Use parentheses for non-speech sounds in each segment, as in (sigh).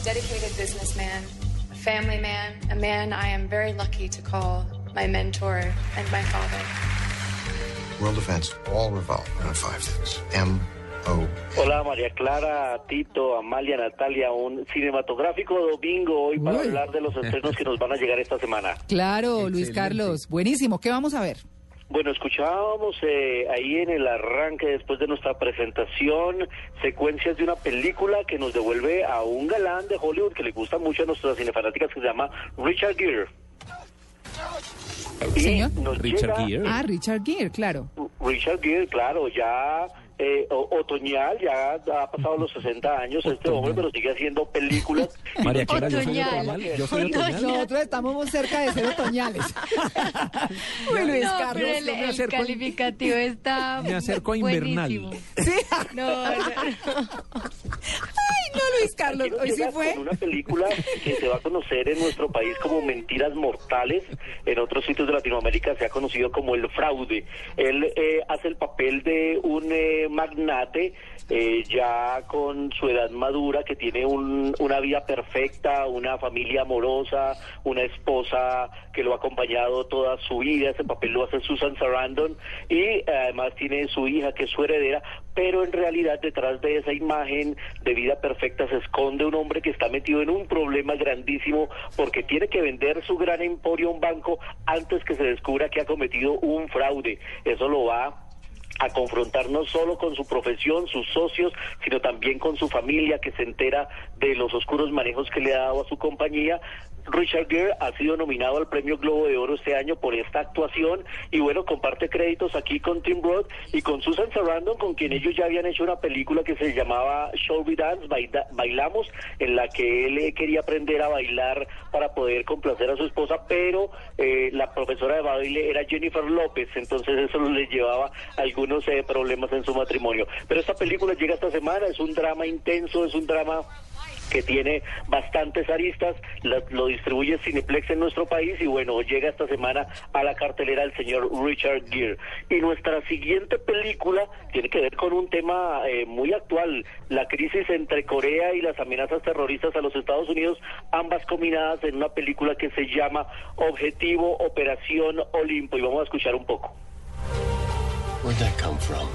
A dedicated businessman, a family man, a man I am very lucky to call my mentor and my father. World events all revolve around five things. M O. Hola María Clara, Tito, Amalia, Natalia, un cinematográfico domingo hoy para Uy. hablar de los estrenos que nos van a llegar esta semana. Claro, Luis Carlos. Buenísimo. ¿Qué vamos a ver? Bueno, escuchábamos eh, ahí en el arranque, después de nuestra presentación, secuencias de una película que nos devuelve a un galán de Hollywood que le gusta mucho a nuestras cinefanáticas que se llama Richard Gere. Señor. Richard llega- Gere. Ah, Richard Gere, claro. Richard Gere, claro, ya eh, o- otoñal, ya ha pasado los 60 años este hombre, pero sigue haciendo películas. (laughs) María Clara, yo soy Otoñal. otoñal. Yo soy otoñal. Nosotros estamos muy cerca de ser otoñales. (laughs) (laughs) Uy, Luis no, Carlos. pero el, me el acerco calificativo está Me acerco a invernal. buenísimo. Sí. No, no, no. Luis Carlos. Hoy sí fue. con una película que se va a conocer en nuestro país como Mentiras Mortales. En otros sitios de Latinoamérica se ha conocido como El Fraude. Él eh, hace el papel de un eh, magnate eh, ya con su edad madura que tiene un- una vida perfecta, una familia amorosa, una esposa que lo ha acompañado toda su vida. Ese papel lo hace Susan Sarandon y eh, además tiene su hija que es su heredera, pero en realidad detrás de esa imagen de vida perfecta se esconde un hombre que está metido en un problema grandísimo porque tiene que vender su gran emporio a un banco antes que se descubra que ha cometido un fraude. Eso lo va a confrontar no solo con su profesión, sus socios, sino también con su familia que se entera de los oscuros manejos que le ha dado a su compañía. Richard Gere ha sido nominado al Premio Globo de Oro este año por esta actuación y bueno, comparte créditos aquí con Tim Roth y con Susan Sarandon, con quien ellos ya habían hecho una película que se llamaba Shall We Dance, Baila- Bailamos, en la que él eh, quería aprender a bailar para poder complacer a su esposa, pero eh, la profesora de baile era Jennifer López, entonces eso le llevaba algunos eh, problemas en su matrimonio. Pero esta película llega esta semana, es un drama intenso, es un drama que tiene bastantes aristas, lo distribuye Cineplex en nuestro país y bueno, llega esta semana a la cartelera el señor Richard Gere. Y nuestra siguiente película tiene que ver con un tema eh, muy actual, la crisis entre Corea y las amenazas terroristas a los Estados Unidos, ambas combinadas en una película que se llama Objetivo Operación Olimpo y vamos a escuchar un poco. Where'd that come from?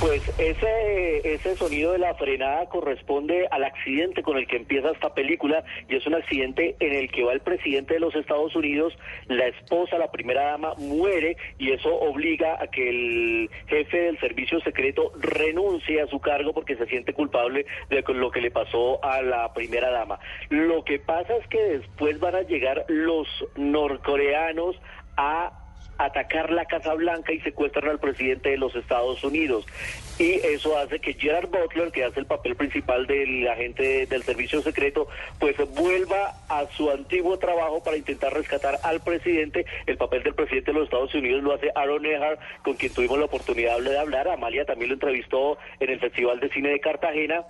Pues ese, ese sonido de la frenada corresponde al accidente con el que empieza esta película y es un accidente en el que va el presidente de los Estados Unidos, la esposa, la primera dama, muere y eso obliga a que el jefe del servicio secreto renuncie a su cargo porque se siente culpable de lo que le pasó a la primera dama. Lo que pasa es que después van a llegar los norcoreanos a atacar la Casa Blanca y secuestran al presidente de los Estados Unidos. Y eso hace que Gerard Butler, que hace el papel principal del agente del servicio secreto, pues vuelva a su antiguo trabajo para intentar rescatar al presidente. El papel del presidente de los Estados Unidos lo hace Aaron Eckhart, con quien tuvimos la oportunidad de hablar. Amalia también lo entrevistó en el Festival de Cine de Cartagena.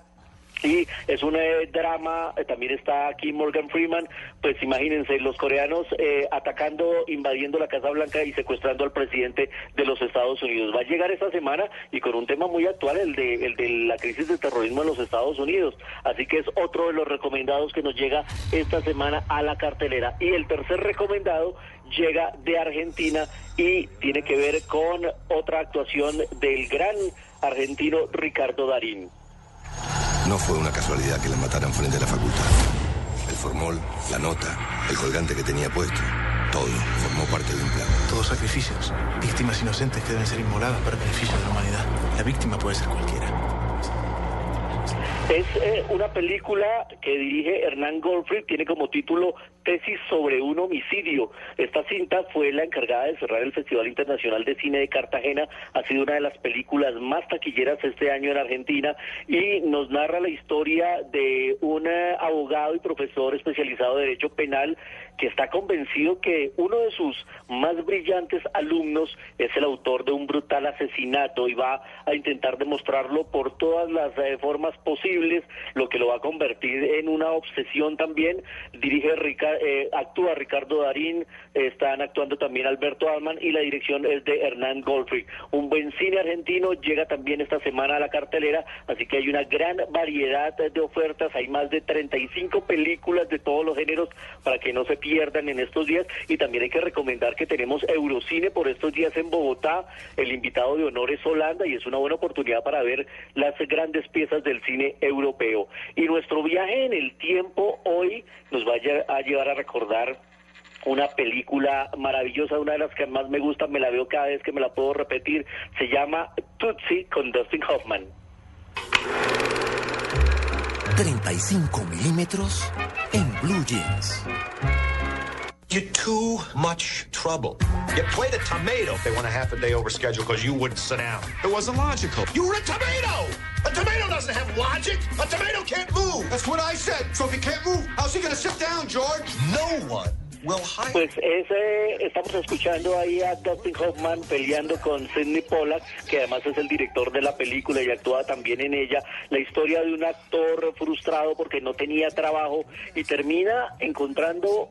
Y es un eh, drama, eh, también está aquí Morgan Freeman, pues imagínense, los coreanos eh, atacando, invadiendo la Casa Blanca y secuestrando al presidente de los Estados Unidos. Va a llegar esta semana y con un tema muy actual, el de, el de la crisis de terrorismo en los Estados Unidos. Así que es otro de los recomendados que nos llega esta semana a la cartelera. Y el tercer recomendado llega de Argentina y tiene que ver con otra actuación del gran argentino Ricardo Darín. No fue una casualidad que la mataran frente a la facultad. El formol, la nota, el colgante que tenía puesto. Todo formó parte de un plan. Todos sacrificios, víctimas inocentes que deben ser inmoladas para beneficio de la humanidad. La víctima puede ser cualquiera. Es eh, una película que dirige Hernán Goldfried, tiene como título Tesis sobre un homicidio. Esta cinta fue la encargada de cerrar el Festival Internacional de Cine de Cartagena, ha sido una de las películas más taquilleras este año en Argentina y nos narra la historia de un eh, abogado y profesor especializado de Derecho Penal que está convencido que uno de sus más brillantes alumnos es el autor de un brutal asesinato y va a intentar demostrarlo por todas las eh, formas posibles, lo que lo va a convertir en una obsesión también. Dirige Rica- eh, actúa Ricardo Darín, eh, están actuando también Alberto Alman y la dirección es de Hernán Goldfried. Un buen cine argentino llega también esta semana a la cartelera, así que hay una gran variedad de ofertas, hay más de 35 películas de todos los géneros para que no se pierdan en estos días y también hay que recomendar que tenemos Eurocine por estos días en Bogotá, el invitado de honor es Holanda y es una buena oportunidad para ver las grandes piezas del cine europeo. Y nuestro viaje en el tiempo hoy nos va a lle- a llevar a recordar una película maravillosa, una de las que más me gusta, me la veo cada vez que me la puedo repetir, se llama Tootsie con Dustin Hoffman. 35 milímetros en Blue Jeans. You're too much trouble. You played a tomato. They went a half a day over schedule because you wouldn't sit down. It wasn't logical. You were a tomato! A tomato doesn't have logic. A tomato can't move. That's what I said. So if he can't move, how's he sit down, George? No one Pues es, eh, estamos escuchando ahí a Dustin Hoffman peleando con Sidney Pollack, que además es el director de la película y actúa también en ella, la historia de un actor frustrado porque no tenía trabajo y termina encontrando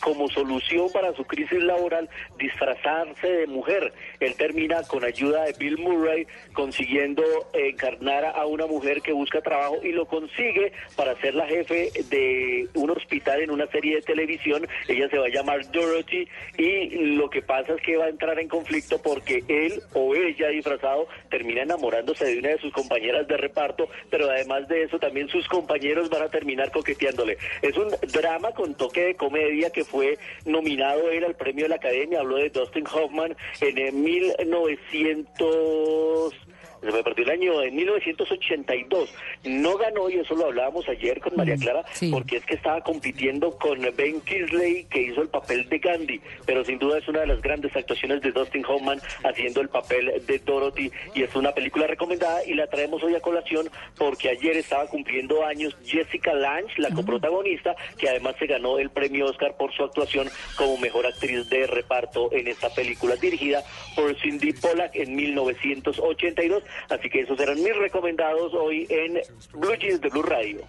como solución para su crisis laboral disfrazarse de mujer. Él termina con ayuda de Bill Murray consiguiendo encarnar a una mujer que busca trabajo y lo consigue para ser la jefe de un hospital en una serie de televisión. Ella se va a llamar Dorothy y lo que pasa es que va a entrar en conflicto porque él o ella disfrazado termina enamorándose de una de sus compañeras de reparto, pero además de eso también sus compañeros van a terminar coqueteándole. Es un drama con toque de comedia que fue nominado él al premio de la Academia, habló de Dustin Hoffman en eh, 1900 se me perdió el año en 1982. No ganó, y eso lo hablábamos ayer con María Clara, porque es que estaba compitiendo con Ben Kingsley, que hizo el papel de Gandhi, pero sin duda es una de las grandes actuaciones de Dustin Hoffman haciendo el papel de Dorothy, y es una película recomendada, y la traemos hoy a colación porque ayer estaba cumpliendo años Jessica Lange, la coprotagonista, que además se ganó el premio Oscar por su actuación como mejor actriz de reparto en esta película, dirigida por Cindy Pollack en 1982. Así que esos eran mis recomendados hoy en Blue Jeans de Blue Radio.